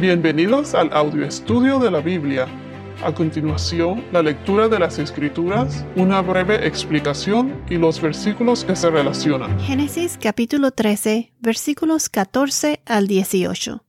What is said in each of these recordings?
Bienvenidos al audio estudio de la Biblia. A continuación, la lectura de las Escrituras, una breve explicación y los versículos que se relacionan. Génesis capítulo 13, versículos 14 al 18.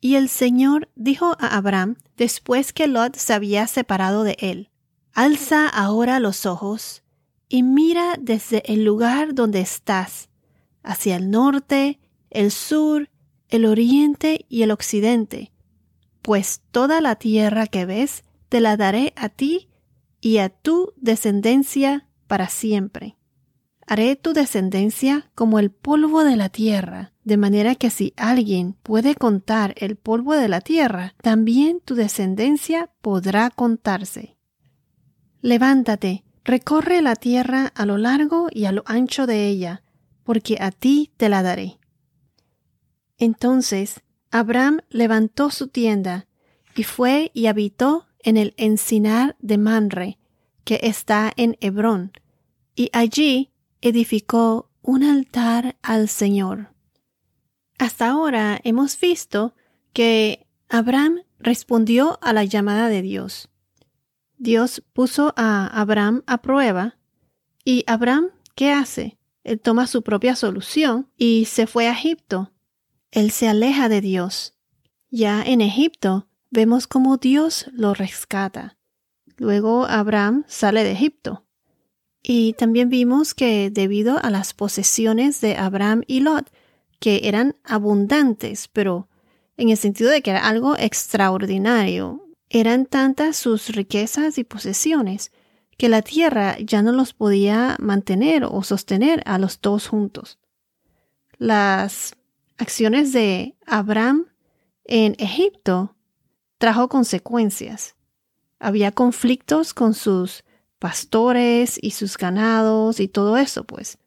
Y el Señor dijo a Abraham, después que Lot se había separado de él, Alza ahora los ojos y mira desde el lugar donde estás, hacia el norte, el sur, el oriente y el occidente, pues toda la tierra que ves te la daré a ti y a tu descendencia para siempre. Haré tu descendencia como el polvo de la tierra, de manera que si alguien puede contar el polvo de la tierra, también tu descendencia podrá contarse. Levántate, recorre la tierra a lo largo y a lo ancho de ella, porque a ti te la daré. Entonces Abraham levantó su tienda y fue y habitó en el encinar de Manre, que está en Hebrón, y allí edificó un altar al Señor. Hasta ahora hemos visto que Abraham respondió a la llamada de Dios. Dios puso a Abraham a prueba y Abraham, ¿qué hace? Él toma su propia solución y se fue a Egipto él se aleja de Dios. Ya en Egipto vemos cómo Dios lo rescata. Luego Abraham sale de Egipto. Y también vimos que debido a las posesiones de Abraham y Lot, que eran abundantes, pero en el sentido de que era algo extraordinario, eran tantas sus riquezas y posesiones que la tierra ya no los podía mantener o sostener a los dos juntos. Las acciones de Abraham en Egipto trajo consecuencias. Había conflictos con sus pastores y sus ganados y todo eso, pues.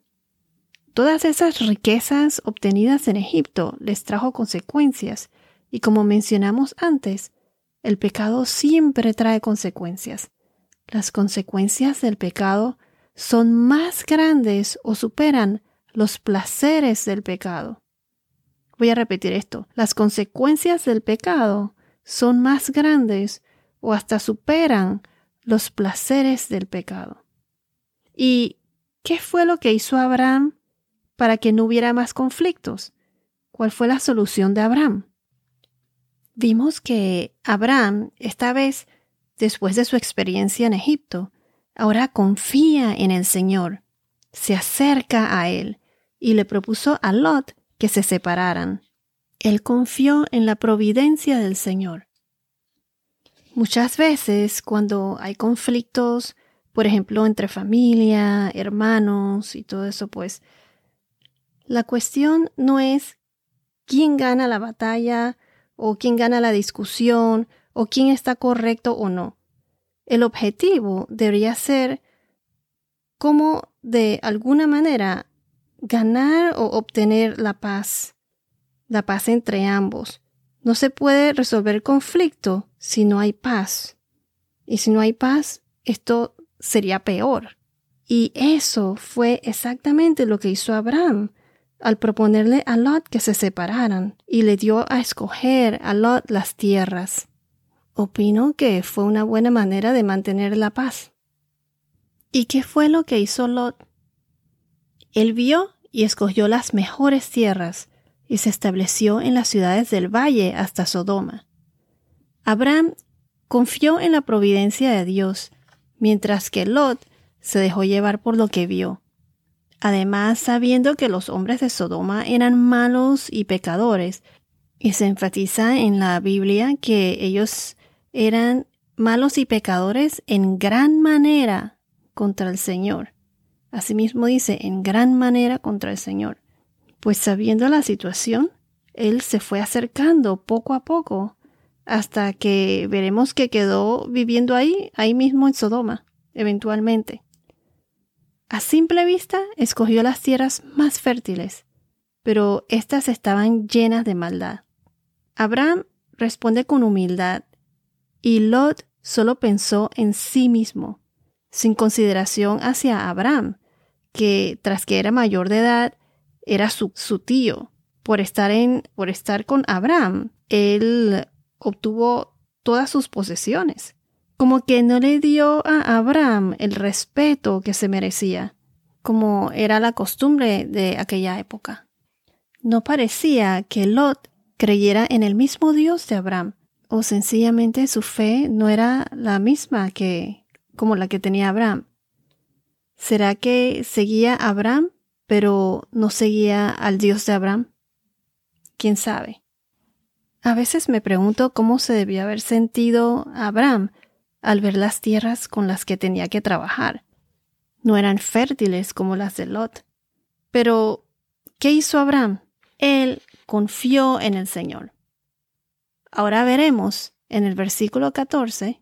Todas esas riquezas obtenidas en Egipto les trajo consecuencias y como mencionamos antes, el pecado siempre trae consecuencias. Las consecuencias del pecado son más grandes o superan los placeres del pecado. Voy a repetir esto. Las consecuencias del pecado son más grandes o hasta superan los placeres del pecado. ¿Y qué fue lo que hizo Abraham para que no hubiera más conflictos? ¿Cuál fue la solución de Abraham? Vimos que Abraham, esta vez, después de su experiencia en Egipto, ahora confía en el Señor, se acerca a Él y le propuso a Lot que se separaran. Él confió en la providencia del Señor. Muchas veces cuando hay conflictos, por ejemplo, entre familia, hermanos y todo eso, pues la cuestión no es quién gana la batalla o quién gana la discusión o quién está correcto o no. El objetivo debería ser cómo de alguna manera ganar o obtener la paz, la paz entre ambos. No se puede resolver conflicto si no hay paz. Y si no hay paz, esto sería peor. Y eso fue exactamente lo que hizo Abraham al proponerle a Lot que se separaran y le dio a escoger a Lot las tierras. Opino que fue una buena manera de mantener la paz. ¿Y qué fue lo que hizo Lot? Él vio y escogió las mejores tierras y se estableció en las ciudades del valle hasta Sodoma. Abraham confió en la providencia de Dios, mientras que Lot se dejó llevar por lo que vio. Además, sabiendo que los hombres de Sodoma eran malos y pecadores, y se enfatiza en la Biblia que ellos eran malos y pecadores en gran manera contra el Señor. Asimismo dice, en gran manera contra el Señor. Pues sabiendo la situación, él se fue acercando poco a poco hasta que veremos que quedó viviendo ahí, ahí mismo en Sodoma, eventualmente. A simple vista escogió las tierras más fértiles, pero éstas estaban llenas de maldad. Abraham responde con humildad, y Lot solo pensó en sí mismo, sin consideración hacia Abraham, que tras que era mayor de edad, era su, tío, por estar en, por estar con Abraham, él obtuvo todas sus posesiones. Como que no le dio a Abraham el respeto que se merecía, como era la costumbre de aquella época. No parecía que Lot creyera en el mismo Dios de Abraham, o sencillamente su fe no era la misma que como la que tenía Abraham. ¿Será que seguía a Abraham, pero no seguía al Dios de Abraham? ¿Quién sabe? A veces me pregunto cómo se debió haber sentido Abraham al ver las tierras con las que tenía que trabajar. No eran fértiles como las de Lot. Pero, ¿qué hizo Abraham? Él confió en el Señor. Ahora veremos en el versículo 14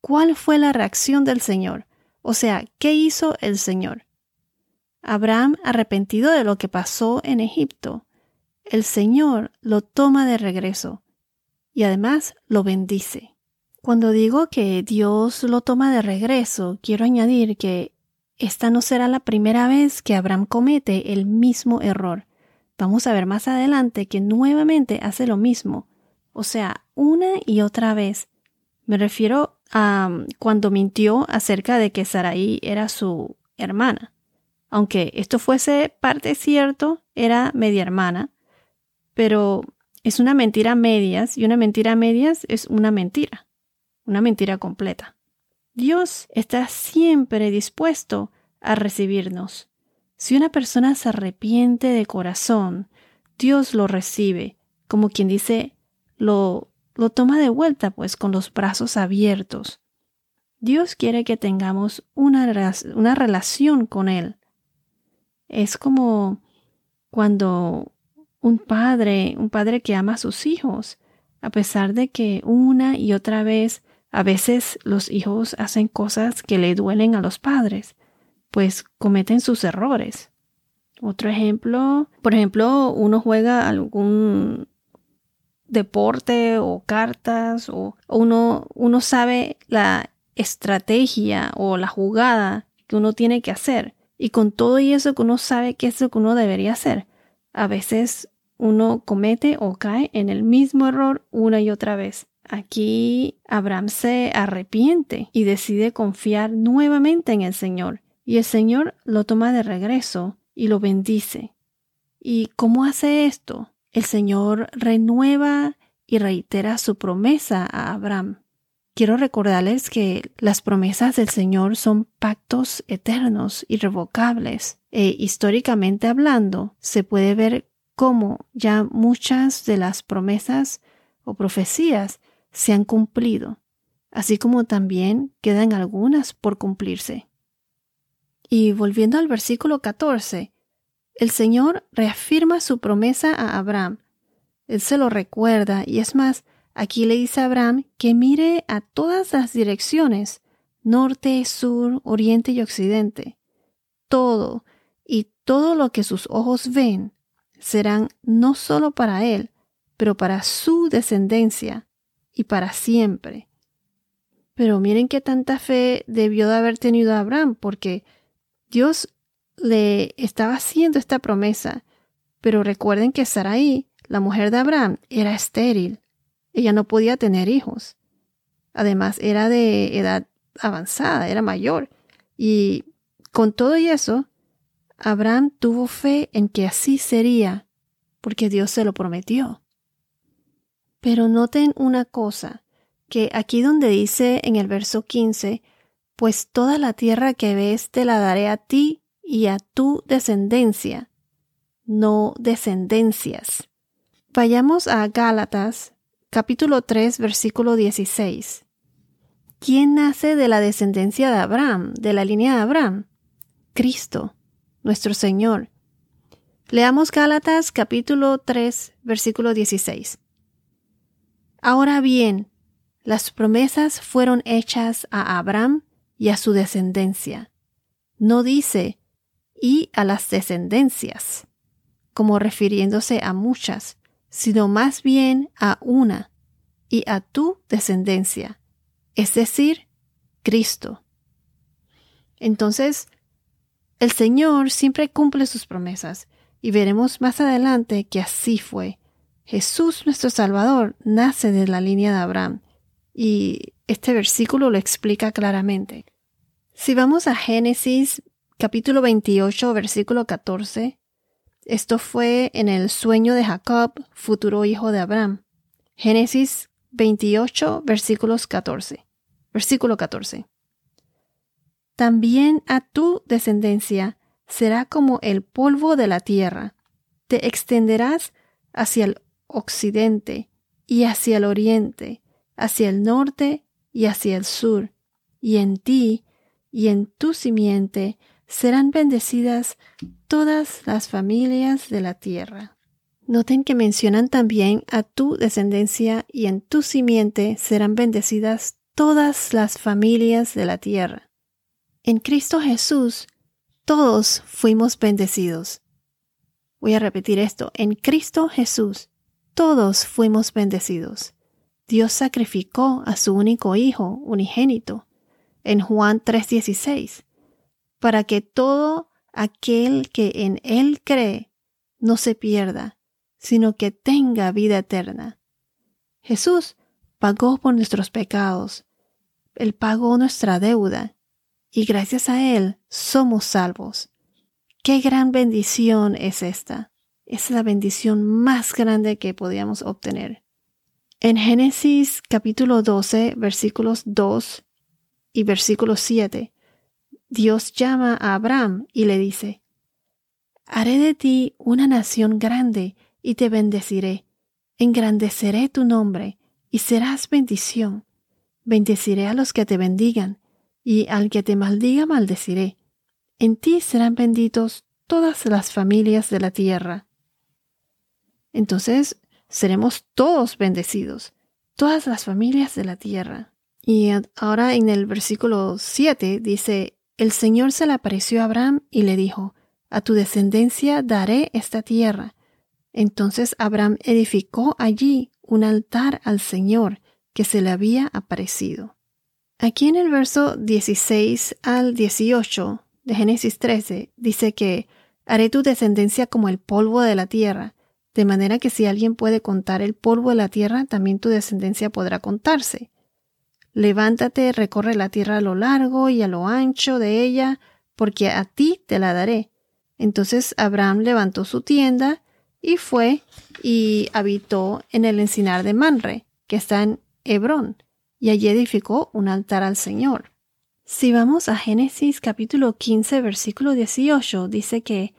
cuál fue la reacción del Señor, o sea, qué hizo el Señor. Abraham, arrepentido de lo que pasó en Egipto, el Señor lo toma de regreso y además lo bendice. Cuando digo que Dios lo toma de regreso, quiero añadir que esta no será la primera vez que Abraham comete el mismo error. Vamos a ver más adelante que nuevamente hace lo mismo, o sea, una y otra vez. Me refiero a um, cuando mintió acerca de que Sarai era su hermana. Aunque esto fuese parte cierto, era media hermana, pero es una mentira a medias y una mentira a medias es una mentira, una mentira completa. Dios está siempre dispuesto a recibirnos. Si una persona se arrepiente de corazón, Dios lo recibe, como quien dice, lo, lo toma de vuelta, pues con los brazos abiertos. Dios quiere que tengamos una, una relación con Él. Es como cuando un padre, un padre que ama a sus hijos, a pesar de que una y otra vez a veces los hijos hacen cosas que le duelen a los padres, pues cometen sus errores. Otro ejemplo, por ejemplo, uno juega algún deporte o cartas o uno, uno sabe la estrategia o la jugada que uno tiene que hacer y con todo y eso que uno sabe qué es lo que uno debería hacer. A veces uno comete o cae en el mismo error una y otra vez. Aquí Abraham se arrepiente y decide confiar nuevamente en el Señor y el Señor lo toma de regreso y lo bendice. ¿Y cómo hace esto? El Señor renueva y reitera su promesa a Abraham. Quiero recordarles que las promesas del Señor son pactos eternos, irrevocables, e históricamente hablando, se puede ver cómo ya muchas de las promesas o profecías se han cumplido, así como también quedan algunas por cumplirse. Y volviendo al versículo 14, el Señor reafirma su promesa a Abraham. Él se lo recuerda y es más, aquí le dice a Abraham que mire a todas las direcciones, norte, sur, oriente y occidente. Todo y todo lo que sus ojos ven serán no solo para él, pero para su descendencia y para siempre. Pero miren qué tanta fe debió de haber tenido Abraham, porque Dios le estaba haciendo esta promesa, pero recuerden que Sarai, la mujer de Abraham, era estéril. Ella no podía tener hijos. Además, era de edad avanzada, era mayor. Y con todo y eso, Abraham tuvo fe en que así sería, porque Dios se lo prometió. Pero noten una cosa, que aquí donde dice en el verso 15, pues toda la tierra que ves te la daré a ti y a tu descendencia, no descendencias. Vayamos a Gálatas, capítulo 3, versículo 16. ¿Quién nace de la descendencia de Abraham, de la línea de Abraham? Cristo, nuestro Señor. Leamos Gálatas capítulo 3, versículo 16. Ahora bien, las promesas fueron hechas a Abraham y a su descendencia. No dice y a las descendencias, como refiriéndose a muchas, sino más bien a una y a tu descendencia, es decir, Cristo. Entonces, el Señor siempre cumple sus promesas y veremos más adelante que así fue. Jesús nuestro Salvador nace de la línea de Abraham y este versículo lo explica claramente. Si vamos a Génesis capítulo 28 versículo 14, esto fue en el sueño de Jacob, futuro hijo de Abraham. Génesis 28 versículos 14. Versículo 14. También a tu descendencia será como el polvo de la tierra. Te extenderás hacia el occidente y hacia el oriente, hacia el norte y hacia el sur, y en ti y en tu simiente serán bendecidas todas las familias de la tierra. Noten que mencionan también a tu descendencia y en tu simiente serán bendecidas todas las familias de la tierra. En Cristo Jesús, todos fuimos bendecidos. Voy a repetir esto. En Cristo Jesús, todos fuimos bendecidos. Dios sacrificó a su único Hijo unigénito en Juan 3:16, para que todo aquel que en Él cree no se pierda, sino que tenga vida eterna. Jesús pagó por nuestros pecados, Él pagó nuestra deuda y gracias a Él somos salvos. Qué gran bendición es esta. Es la bendición más grande que podíamos obtener. En Génesis capítulo 12, versículos 2 y versículo 7, Dios llama a Abraham y le dice, Haré de ti una nación grande y te bendeciré. Engrandeceré tu nombre y serás bendición. Bendeciré a los que te bendigan y al que te maldiga maldeciré. En ti serán benditos todas las familias de la tierra. Entonces seremos todos bendecidos, todas las familias de la tierra. Y ahora en el versículo 7 dice, el Señor se le apareció a Abraham y le dijo, a tu descendencia daré esta tierra. Entonces Abraham edificó allí un altar al Señor que se le había aparecido. Aquí en el verso 16 al 18 de Génesis 13 dice que haré tu descendencia como el polvo de la tierra, de manera que si alguien puede contar el polvo de la tierra, también tu descendencia podrá contarse. Levántate, recorre la tierra a lo largo y a lo ancho de ella, porque a ti te la daré. Entonces Abraham levantó su tienda y fue y habitó en el encinar de Manre, que está en Hebrón, y allí edificó un altar al Señor. Si vamos a Génesis capítulo 15 versículo 18, dice que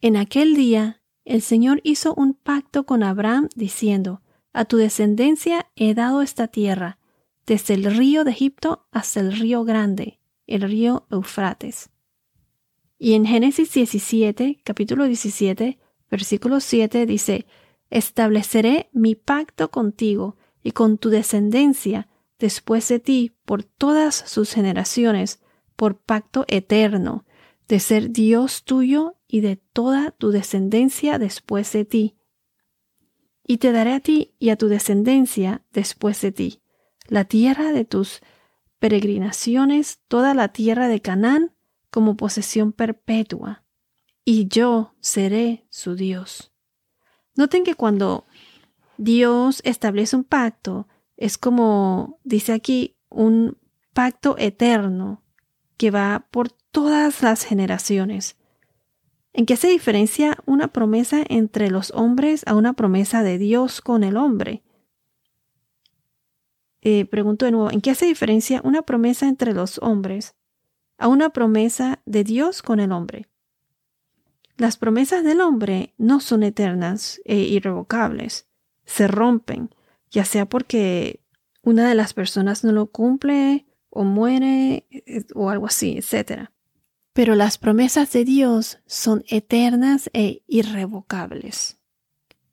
en aquel día el Señor hizo un pacto con Abraham diciendo, a tu descendencia he dado esta tierra, desde el río de Egipto hasta el río grande, el río Eufrates. Y en Génesis 17, capítulo 17, versículo 7 dice, estableceré mi pacto contigo y con tu descendencia después de ti por todas sus generaciones, por pacto eterno, de ser Dios tuyo y de toda tu descendencia después de ti. Y te daré a ti y a tu descendencia después de ti, la tierra de tus peregrinaciones, toda la tierra de Canaán, como posesión perpetua, y yo seré su Dios. Noten que cuando Dios establece un pacto, es como dice aquí, un pacto eterno que va por todas las generaciones. ¿En qué se diferencia una promesa entre los hombres a una promesa de Dios con el hombre? Eh, pregunto de nuevo, ¿en qué se diferencia una promesa entre los hombres a una promesa de Dios con el hombre? Las promesas del hombre no son eternas e irrevocables, se rompen, ya sea porque una de las personas no lo cumple o muere eh, o algo así, etc. Pero las promesas de Dios son eternas e irrevocables.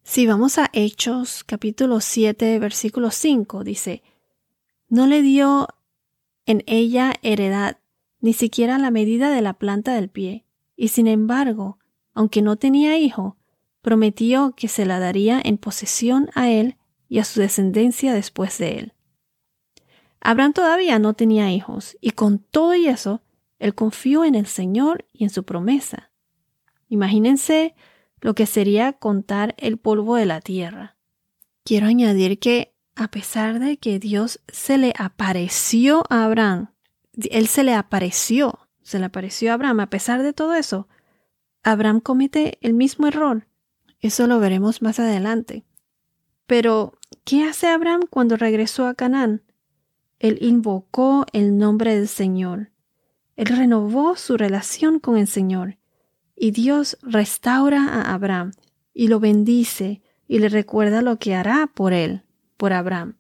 Si vamos a Hechos capítulo 7 versículo 5, dice, no le dio en ella heredad, ni siquiera la medida de la planta del pie, y sin embargo, aunque no tenía hijo, prometió que se la daría en posesión a él y a su descendencia después de él. Abraham todavía no tenía hijos, y con todo y eso, él confió en el Señor y en su promesa. Imagínense lo que sería contar el polvo de la tierra. Quiero añadir que a pesar de que Dios se le apareció a Abraham, él se le apareció, se le apareció a Abraham, a pesar de todo eso, Abraham comete el mismo error. Eso lo veremos más adelante. Pero, ¿qué hace Abraham cuando regresó a Canaán? Él invocó el nombre del Señor. Él renovó su relación con el Señor. Y Dios restaura a Abraham y lo bendice y le recuerda lo que hará por él, por Abraham.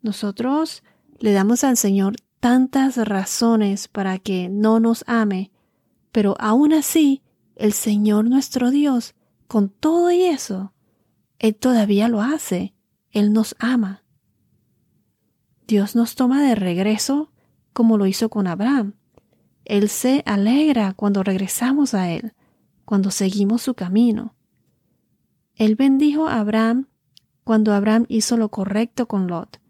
Nosotros le damos al Señor tantas razones para que no nos ame, pero aún así, el Señor nuestro Dios, con todo y eso, Él todavía lo hace, Él nos ama. Dios nos toma de regreso como lo hizo con Abraham. Él se alegra cuando regresamos a Él, cuando seguimos su camino. Él bendijo a Abraham cuando Abraham hizo lo correcto con Lot.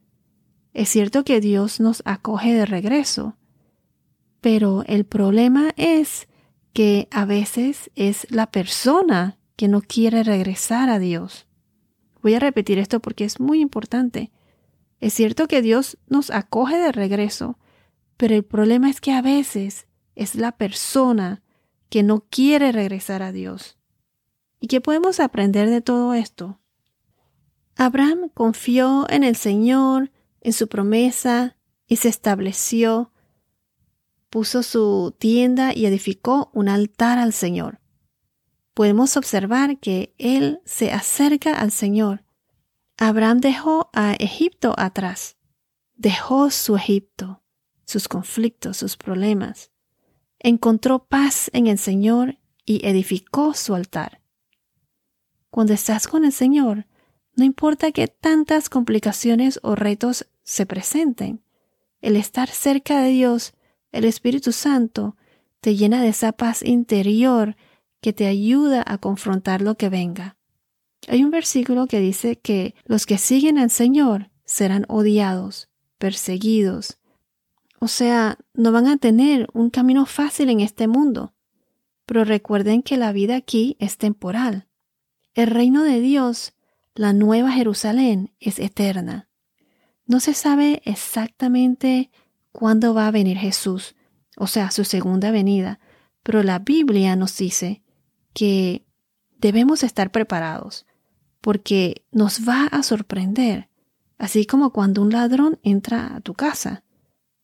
Es cierto que Dios nos acoge de regreso, pero el problema es que a veces es la persona que no quiere regresar a Dios. Voy a repetir esto porque es muy importante. Es cierto que Dios nos acoge de regreso, pero el problema es que a veces es la persona que no quiere regresar a Dios. ¿Y qué podemos aprender de todo esto? Abraham confió en el Señor, en su promesa, y se estableció puso su tienda y edificó un altar al Señor. Podemos observar que él se acerca al Señor. Abraham dejó a Egipto atrás. Dejó su Egipto, sus conflictos, sus problemas. Encontró paz en el Señor y edificó su altar. Cuando estás con el Señor, no importa que tantas complicaciones o retos se presenten, el estar cerca de Dios el Espíritu Santo te llena de esa paz interior que te ayuda a confrontar lo que venga. Hay un versículo que dice que los que siguen al Señor serán odiados, perseguidos. O sea, no van a tener un camino fácil en este mundo. Pero recuerden que la vida aquí es temporal. El reino de Dios, la nueva Jerusalén, es eterna. No se sabe exactamente cuándo va a venir Jesús, o sea, su segunda venida, pero la Biblia nos dice que debemos estar preparados, porque nos va a sorprender, así como cuando un ladrón entra a tu casa,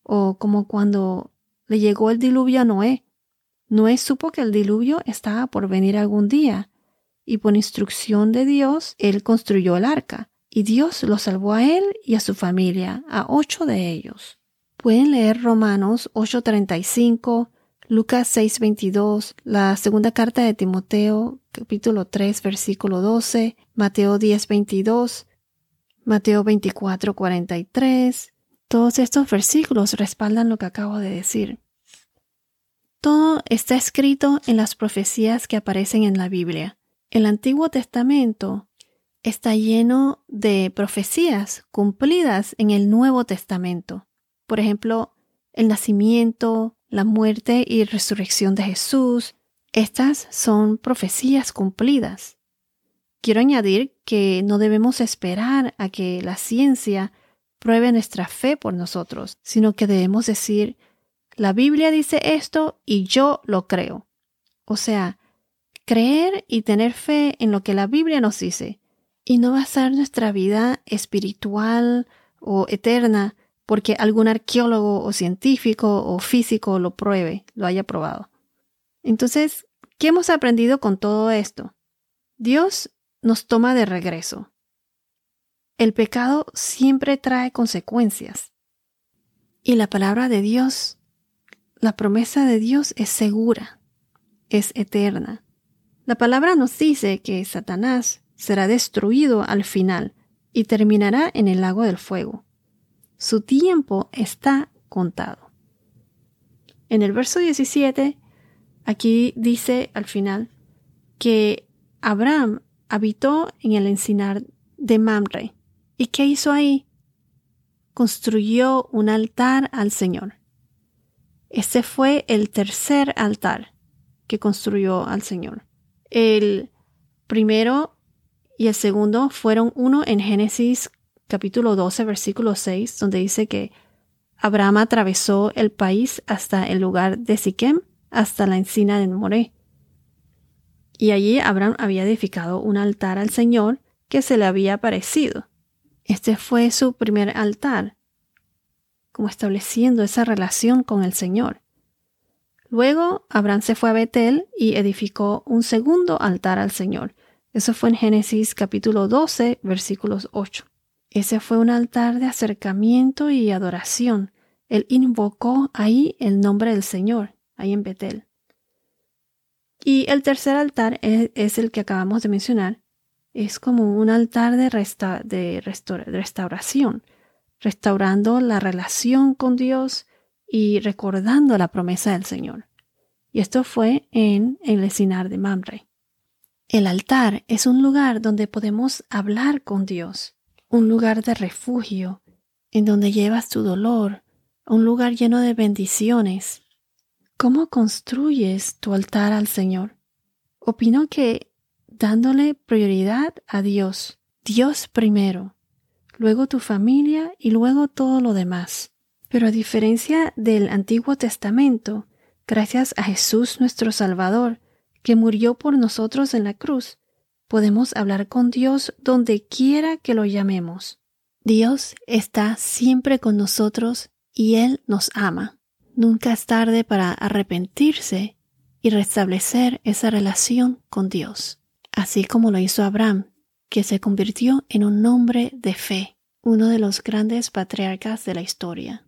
o como cuando le llegó el diluvio a Noé. Noé supo que el diluvio estaba por venir algún día, y por instrucción de Dios, él construyó el arca, y Dios lo salvó a él y a su familia, a ocho de ellos. Pueden leer Romanos 8:35, Lucas 6:22, la segunda carta de Timoteo capítulo 3 versículo 12, Mateo 10:22, Mateo 24:43. Todos estos versículos respaldan lo que acabo de decir. Todo está escrito en las profecías que aparecen en la Biblia. El Antiguo Testamento está lleno de profecías cumplidas en el Nuevo Testamento. Por ejemplo, el nacimiento, la muerte y resurrección de Jesús. Estas son profecías cumplidas. Quiero añadir que no debemos esperar a que la ciencia pruebe nuestra fe por nosotros, sino que debemos decir, la Biblia dice esto y yo lo creo. O sea, creer y tener fe en lo que la Biblia nos dice, y no basar nuestra vida espiritual o eterna porque algún arqueólogo o científico o físico lo pruebe, lo haya probado. Entonces, ¿qué hemos aprendido con todo esto? Dios nos toma de regreso. El pecado siempre trae consecuencias. Y la palabra de Dios, la promesa de Dios es segura, es eterna. La palabra nos dice que Satanás será destruido al final y terminará en el lago del fuego. Su tiempo está contado. En el verso 17, aquí dice al final que Abraham habitó en el encinar de Mamre. ¿Y qué hizo ahí? Construyó un altar al Señor. Ese fue el tercer altar que construyó al Señor. El primero y el segundo fueron uno en Génesis capítulo 12, versículo 6, donde dice que Abraham atravesó el país hasta el lugar de Siquem, hasta la encina de Moré. Y allí Abraham había edificado un altar al Señor que se le había aparecido. Este fue su primer altar, como estableciendo esa relación con el Señor. Luego Abraham se fue a Betel y edificó un segundo altar al Señor. Eso fue en Génesis capítulo 12, versículos 8. Ese fue un altar de acercamiento y adoración. Él invocó ahí el nombre del Señor, ahí en Betel. Y el tercer altar es, el que acabamos de mencionar. Es como un altar de, de restauración, restaurando la relación con Dios y recordando la promesa del Señor. Y esto fue en el Esinar de Mamre. El altar es un lugar donde podemos hablar con Dios, un lugar de refugio, en donde llevas tu dolor, un lugar lleno de bendiciones. ¿Cómo construyes tu altar al Señor? Opino que dándole prioridad a Dios, Dios primero, luego tu familia y luego todo lo demás. Pero a diferencia del Antiguo Testamento, gracias a Jesús nuestro Salvador, que murió por nosotros en la cruz, podemos hablar con Dios donde quiera que lo llamemos. Dios está siempre con nosotros y Él nos ama. Nunca es tarde para arrepentirse y restablecer esa relación con Dios, así como lo hizo Abraham, que se convirtió en un hombre de fe, uno de los grandes patriarcas de la historia.